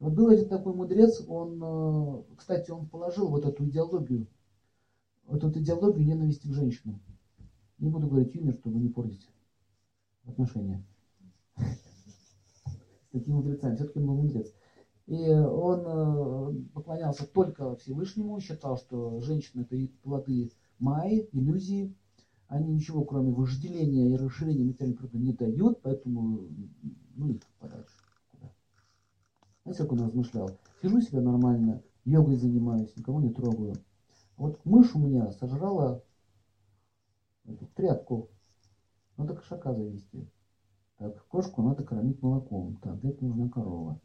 Вот был один такой мудрец, он, э, кстати, он положил вот эту идеологию, вот эту идеологию ненависти к женщинам. Не буду говорить имя, чтобы не портить отношения с такими мудрецами. Все-таки он был мудрец. И он э, поклонялся только Всевышнему, считал, что женщины это плоды Майи, иллюзии. Они ничего, кроме вожделения и расширения материальной природы, не дают, поэтому ну их подальше. Знаете, как он размышлял? Сижу себе нормально, йогой занимаюсь, никого не трогаю. Вот мышь у меня сожрала эту тряпку. Надо кошака завести. Так, кошку надо кормить молоком. Так, для этого нужна корова.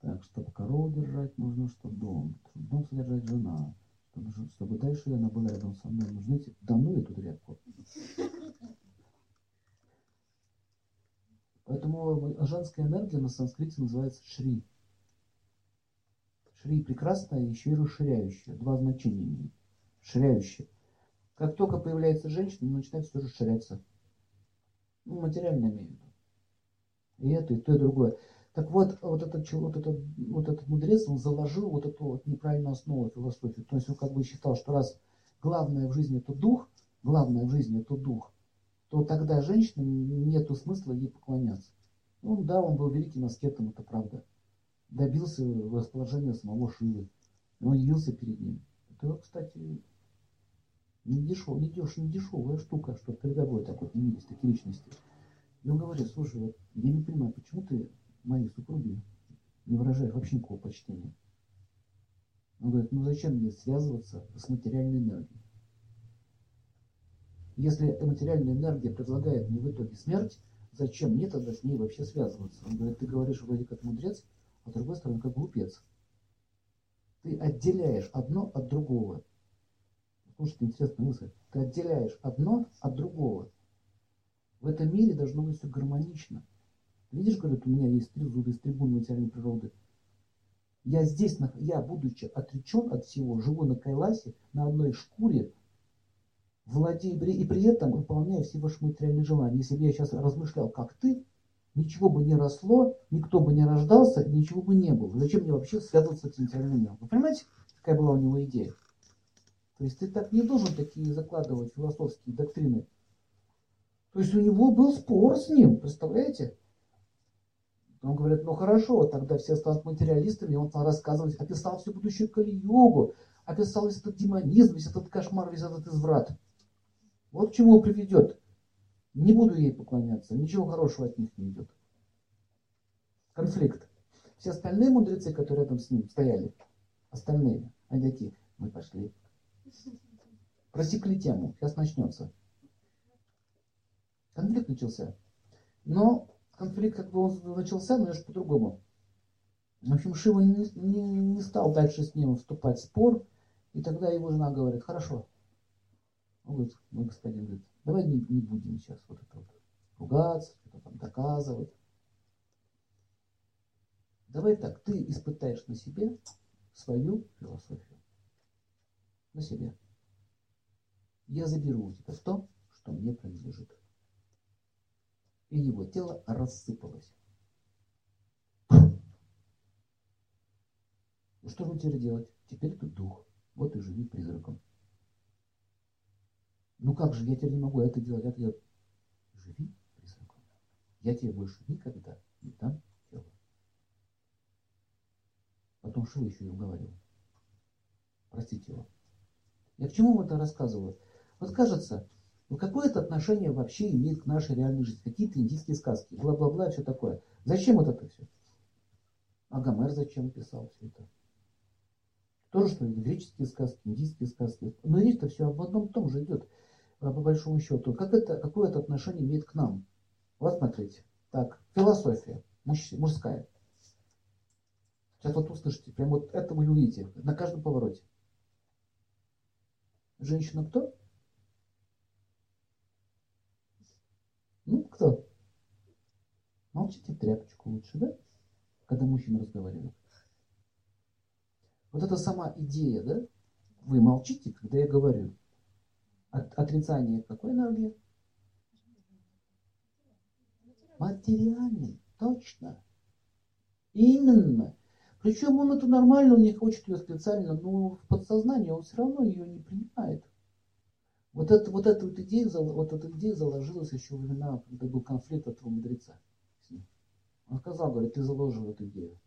Так, чтобы корову держать, нужно, чтобы дом. Чтобы дом содержать жена. Чтобы, чтобы дальше она была рядом со мной. Нужны эти... Да ну эту тряпку. Поэтому женская энергия на санскрите называется шри. Шри прекрасная, еще и расширяющая. Два значения имеет. Расширяющая. Как только появляется женщина, начинает все расширяться. Ну, материально имею в виду. И это, и то, и другое. Так вот, вот этот, вот этот, вот этот мудрец, он заложил вот эту вот неправильную основу философии. То есть он как бы считал, что раз главное в жизни это дух, главное в жизни это дух, то тогда женщине нету смысла ей поклоняться. Ну да, он был великим аскетом, это правда. Добился расположения самого Шивы. Он явился перед ним. Это, кстати, не, дешев, не, деш, не дешевая штука, что передовой такой есть такие личности. И он говорит, слушай, вот, я не понимаю, почему ты моей супруги не выражаешь вообще никакого почтения. Он говорит, ну зачем мне связываться с материальной энергией? Если материальная энергия предлагает мне в итоге смерть, зачем мне тогда с ней вообще связываться? Он говорит, ты говоришь вроде как мудрец, а с другой стороны как глупец. Ты отделяешь одно от другого. Слушайте, интересная мысль. Ты отделяешь одно от другого. В этом мире должно быть все гармонично. Видишь, говорит, у меня есть три зуба из трибун материальной природы. Я здесь, я, будучи отречен от всего, живу на Кайласе, на одной шкуре, владею и при этом выполняю все ваши материальные желания. Если бы я сейчас размышлял, как ты, ничего бы не росло, никто бы не рождался, ничего бы не было. Зачем мне вообще связываться с материальным миром? Вы понимаете, какая была у него идея? То есть ты так не должен такие закладывать философские доктрины. То есть у него был спор с ним, представляете? Он говорит, ну хорошо, тогда все станут материалистами, он стал рассказывать, описал всю будущую Кали-йогу, описал весь этот демонизм, весь этот кошмар, весь этот изврат. Вот к чему он приведет. Не буду ей поклоняться, ничего хорошего от них не идет. Конфликт. Все остальные мудрецы, которые рядом с ним стояли, остальные, они такие, мы пошли. Просекли тему, сейчас начнется. Конфликт начался. Но конфликт как бы он начался, но лишь по-другому. В общем, Шива не, не, не стал дальше с ним вступать в спор, и тогда его жена говорит, хорошо. Он говорит, мой господин говорит, давай не, не будем сейчас вот это вот ругаться, что-то там доказывать. Давай так, ты испытаешь на себе свою философию. На себе. Я заберу у тебя то, что мне принадлежит и его тело рассыпалось. Ну что же теперь делать? Теперь ты дух. Вот и живи призраком. Ну как же, я теперь не могу это делать, это делать. Живи призраком. Я тебе больше никогда не дам тело. Потом Шива еще и уговаривал. Простите его. Я к чему это рассказываю? Вот кажется, ну какое это отношение вообще имеет к нашей реальной жизни? Какие-то индийские сказки, бла-бла-бла, все такое. Зачем вот это все? А Гомер зачем писал все это? Тоже что ли, греческие сказки, индийские сказки. Но речь-то все об одном том же идет, по большому счету. Как это, какое это отношение имеет к нам? Вот смотрите. Так, философия муж, мужская. Сейчас вот услышите, прям вот это вы увидите на каждом повороте. Женщина кто? Ну, кто? Молчите тряпочку лучше, да? Когда мужчина разговаривает. Вот это сама идея, да? Вы молчите, когда я говорю. От, отрицание какой энергии? Материальный, точно. Именно. Причем он это нормально, он не хочет ее специально, но в подсознании он все равно ее не принимает. Вот, это, вот эта вот идея, вот эта идея заложилась еще во времена, когда был конфликт этого мудреца. Он сказал, говорит, ты заложил эту идею.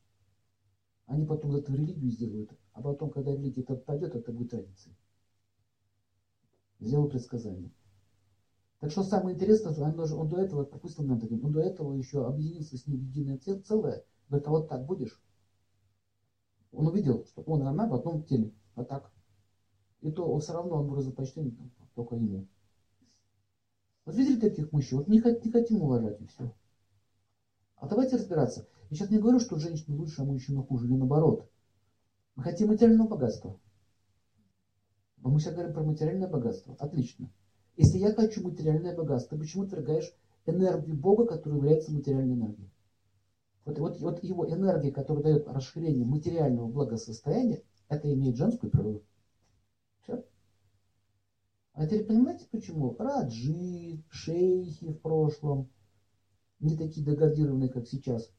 Они потом это в религию сделают, а потом, когда религия это пойдет, это будет традицией. Сделал предсказание. Так что самое интересное, что он, он до этого, допустим, он до этого еще объединился с ним в единое целое. Говорит, а вот так будешь? Он увидел, что он и она в одном теле. А так. И то он все равно он выразил почтение только ему. Вот видели таких мужчин? Вот не, не хотим уважать и все. А давайте разбираться. Я сейчас не говорю, что женщина лучше, а мужчина хуже, или наоборот. Мы хотим материального богатства. Мы сейчас говорим про материальное богатство. Отлично. Если я хочу материальное богатство, почему отвергаешь энергию Бога, которая является материальной энергией? Вот, вот, вот его энергия, которая дает расширение материального благосостояния, это имеет женскую природу. Все. А теперь понимаете почему? Раджи, шейхи в прошлом, не такие деградированные, как сейчас.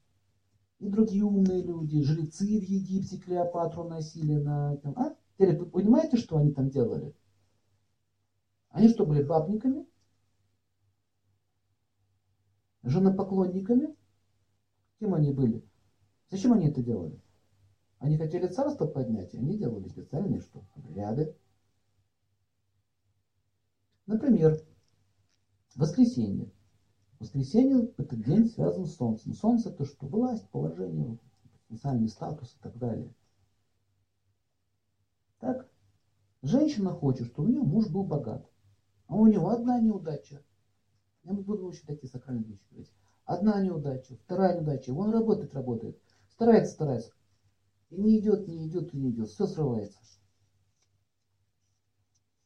И другие умные люди, жрецы в Египте Клеопатру носили на... Там, а? Теперь вы понимаете, что они там делали? Они что, были бабниками? Женопоклонниками? Кем они были? Зачем они это делали? Они хотели царство поднять, и они делали специальные что? Обряды. Например, воскресенье. Воскресенье – это день связан с солнцем. Солнце – это что? Власть, положение, социальный статус и так далее. Так? Женщина хочет, чтобы у нее муж был богат. А у него одна неудача. Я буду очень такие сакральные вещи говорить. Одна неудача, вторая неудача. Он работает, работает. Старается, старается. И не идет, не идет, и не идет. Все срывается.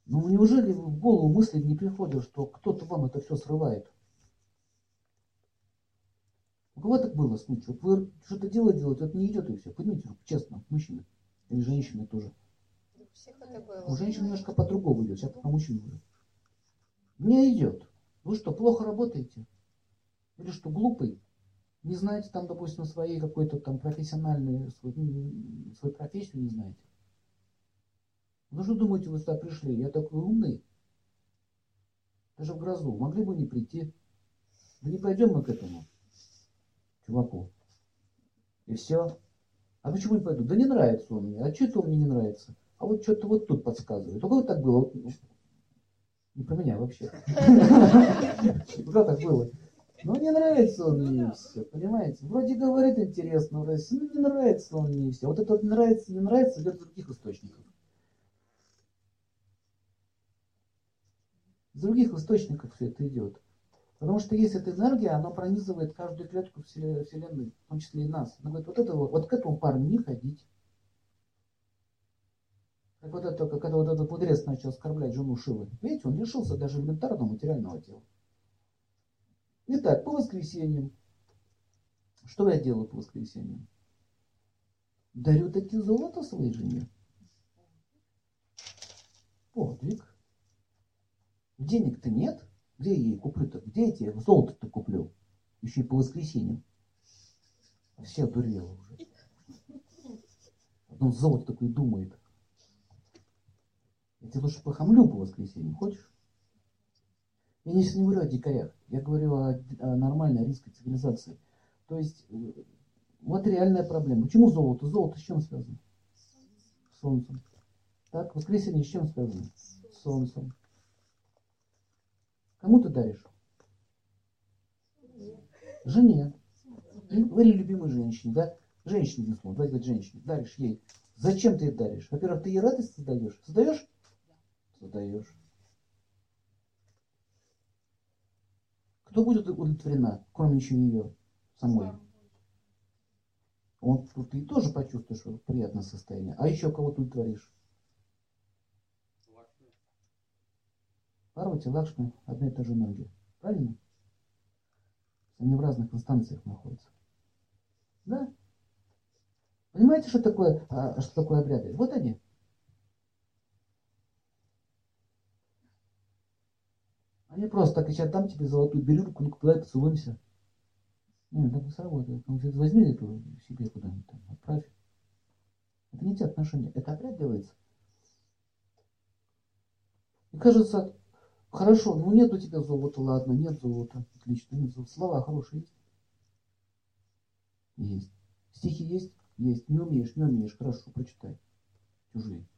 Ну неужели в голову мысли не приходит, что кто-то вам это все срывает? У кого так было? Вот вы что-то дело делаете, это не идет и все. Руку, честно, мужчины. Или женщины тоже. У женщин немножко по-другому идет, сейчас по мужчину говорю. Не идет. Вы что, плохо работаете? Или что, глупый? Не знаете там, допустим, своей какой-то там профессиональной, свою, свою профессию не знаете? Ну что думаете, вы сюда пришли? Я такой умный. Даже в грозу. Могли бы не прийти. Да не пойдем мы к этому чуваку. И все. А почему не пойду? Да не нравится он мне. А что это он мне не нравится? А вот что-то вот тут подсказывает. Только вот так было. Не про меня вообще. Когда так было? Ну, не нравится он мне все, понимаете? Вроде говорит интересно, вроде, ну, не нравится он мне все. Вот это вот нравится, не нравится, идет из других источников. Из других источников все это идет. Потому что есть эта энергия, она пронизывает каждую клетку Вселенной, в том числе и нас. Она говорит, вот, этого, вот к этому парню не ходить. Как вот это, когда вот этот мудрец начал оскорблять жену Шивы. Видите, он лишился даже элементарного материального тела. Итак, по воскресеньям. Что я делаю по воскресеньям? Дарю таки золото своей жене. Подвиг. Денег-то нет. Где я ей куплю-то? Где я тебе золото-то куплю? Еще и по воскресеньям. Все дурело уже. Одно золото такое думает. Я тебе лучше похамлю по воскресеньям, хочешь? Я не, не говорю о дикарях, я говорю о, о нормальной арийской цивилизации. То есть, э, вот реальная проблема. Почему золото? Золото с чем связано? С солнцем. Так, воскресенье с чем связано? С солнцем. Кому ты даришь? Жене. Или любимой женщине, да? Женщине, безусловно, давайте говорить женщине. Даришь ей. Зачем ты ей даришь? Во-первых, ты ей радость создаешь. Создаешь? Создаешь. Кто будет удовлетворена, кроме еще ее самой? Он, ты тоже почувствуешь приятное состояние. А еще кого ты удовлетворишь? Парвати, Лакшми – одна и та же энергия. Правильно? Они в разных инстанциях находятся. Да? Понимаете, что такое, а, что такое обряды? Вот они. Они просто так кричат, дам тебе золотую бирюльку, ну-ка давай поцелуемся. Нет, так не сработает. Он говорит, возьми эту себе куда-нибудь там, отправь. отношения. Это опять делается. И кажется, хорошо, ну нет у тебя золота, ладно, нет золота, отлично, нет золота. Слова хорошие есть? Есть. Стихи есть? Есть. Не умеешь, не умеешь, хорошо, прочитай. Чужие.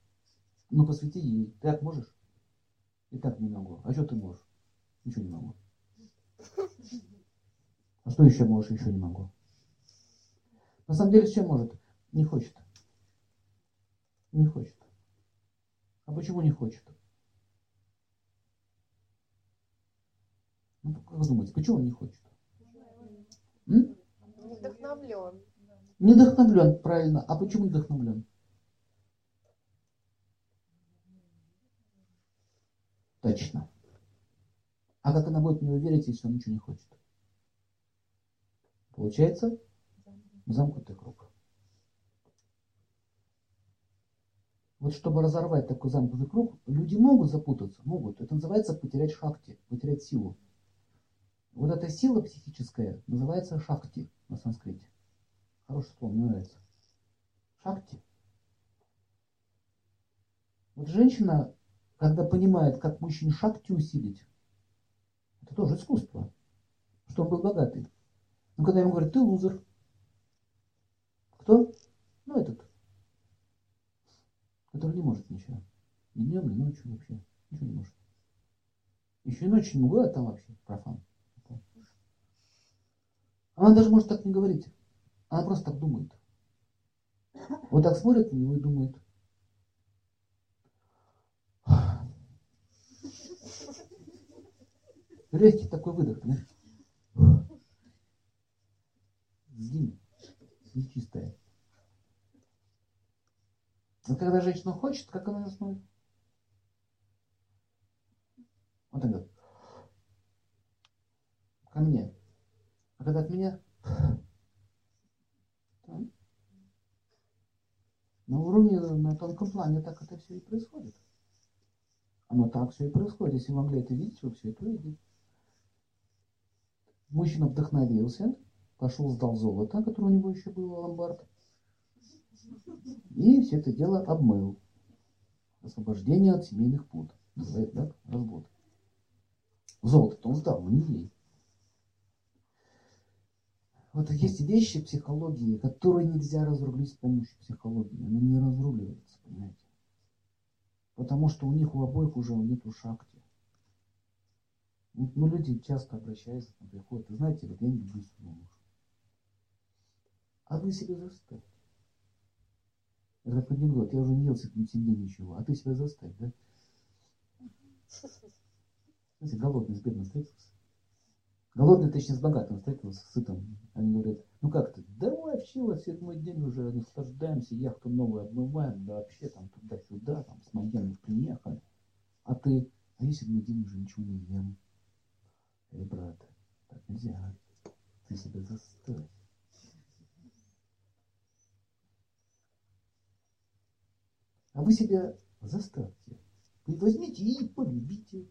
Ну посвяти ей. Ты так можешь? И так не могу. А что ты можешь? Ничего не могу. А что еще можешь? Еще не могу. На самом деле, все может. Не хочет. Не хочет. А почему не хочет? Ну, как вы думаете, почему он не хочет? М? Не вдохновлен. Не вдохновлен, правильно. А почему не вдохновлен? Точно. А как она будет в него верить, если он ничего не хочет? Получается замкнутый круг. Вот чтобы разорвать такой замкнутый круг, люди могут запутаться, могут. Это называется потерять шахти, потерять силу. Вот эта сила психическая называется шахти на санскрите. Хорошее слово, мне нравится. Шахти. Вот женщина, когда понимает, как мужчине шахти усилить, это тоже искусство, что он был богатый. Но когда ему говорят, ты лузер. Кто? Ну, этот, который не может ничего. Ни днем, ни ночью вообще. Ничего не может. Еще и ночью не могу, а там вообще профан. Она даже может так не говорить. Она просто так думает. Вот так смотрит на него и думает. Легкий такой выдох, знаешь. Сгинь. Нечистая. Вот когда женщина хочет, как она смотрит? Вот так вот. Ко мне. А когда от меня... На уровне, на тонком плане так это все и происходит. Оно так все и происходит. Если вы могли это видеть, вы все это увидите. Мужчина вдохновился, пошел, сдал золото, которое у него еще было, ломбард. И все это дело обмыл. Освобождение от семейных пут. Называют, да? Развод. Золото-то он сдал, но не ей. Вот есть вещи психологии, которые нельзя разрулить с помощью психологии. Они не разруливаются, понимаете. Потому что у них у обоих уже нету шахти. Ну, люди часто обращаются, там, приходят, и знаете, вот я не люблю своего. А вы себя заставьте. Это как анекдот, я уже не ел с этим семье ничего, а ты себя заставь, да? Знаете, голодный с бедным встретился. Голодный, точнее, с богатым встретился, с сытым. Они говорят, ну как ты? Да вообще, вот седьмой день уже наслаждаемся, яхту новую обмываем, да вообще там туда-сюда, там с Майами приехали. А ты, а я седьмой день уже ничего не ем. Брат, так нельзя. Ты себя заставь. А вы себя заставьте. Вы возьмите и полюбите.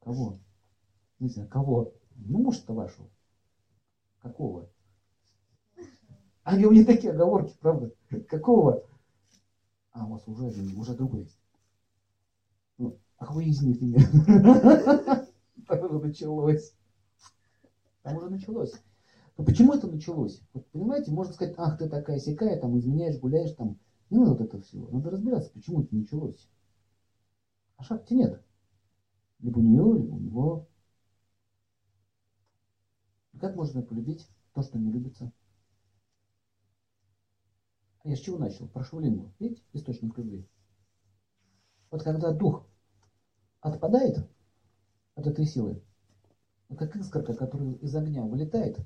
Кого? Не знаю, кого? Ну, муж-то вашего. Какого? Они у меня такие оговорки, правда? Какого? А, у вас уже, уже другой. Ну, а вы из них имя? Там уже началось. Там уже началось. Но почему это началось? Вот понимаете, можно сказать, ах, ты такая сякая, там изменяешь, гуляешь, там. Не надо вот это все. Надо разбираться, почему это началось. А шахти нет. Либо у нее, либо у него. Как можно полюбить то, что не любится? А я с чего начал? Про шаулингу. Видите, источник любви. Вот когда дух отпадает от этой силы, как искорка, которая из огня вылетает,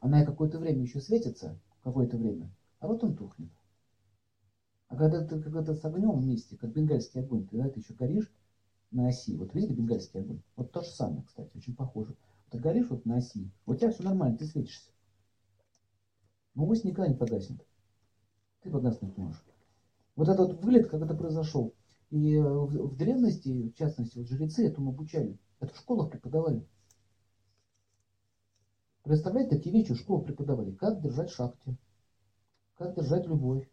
она какое-то время еще светится, какое-то время, а вот он тухнет. А когда ты, когда с огнем вместе, как бенгальский огонь, ты, да, ты еще горишь на оси. Вот видели бенгальский огонь? Вот то же самое, кстати, очень похоже. Ты горишь вот на оси, у тебя все нормально, ты светишься. Но ось никогда не погаснет. Ты погаснуть можешь. Вот этот вот вылет, это произошел. И э, в, в древности, в частности, вот жрецы этому обучали. Это в школах преподавали. Представляете, такие вещи в школах преподавали. Как держать шахте, как держать любовь,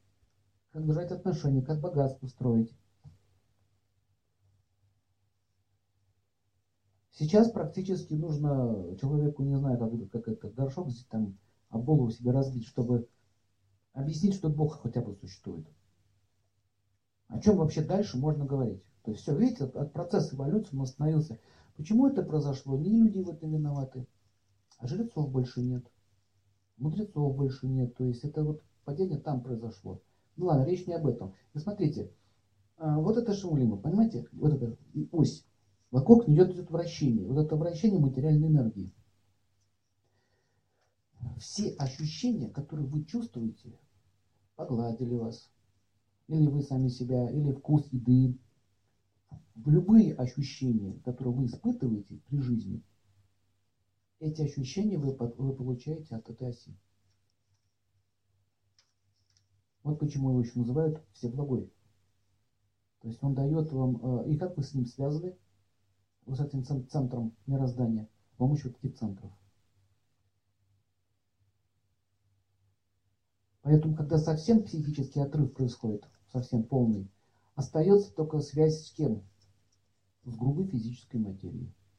как держать отношения, как богатство строить. Сейчас практически нужно человеку, не знаю, как, как это, горшок там, об голову себе разбить, чтобы объяснить, что Бог хотя бы существует. О чем вообще дальше можно говорить? То есть все, видите, от, процесса эволюции он остановился. Почему это произошло? Не люди в этом виноваты, а жрецов больше нет. Мудрецов больше нет. То есть это вот падение там произошло. Ну ладно, речь не об этом. И смотрите, а, вот это Шаулима, понимаете, вот эта ось, вокруг нее идет вращение. Вот это вращение материальной энергии. Все ощущения, которые вы чувствуете, погладили вас, или вы сами себя, или вкус еды, любые ощущения, которые вы испытываете при жизни, эти ощущения вы, вы получаете от этой оси. Вот почему его еще называют Всеблагой. То есть он дает вам, э, и как вы с ним связаны, вот с этим центром мироздания, с помощью этих центров. Поэтому, когда совсем психический отрыв происходит, совсем полный, остается только связь с кем? С грубой физической материей.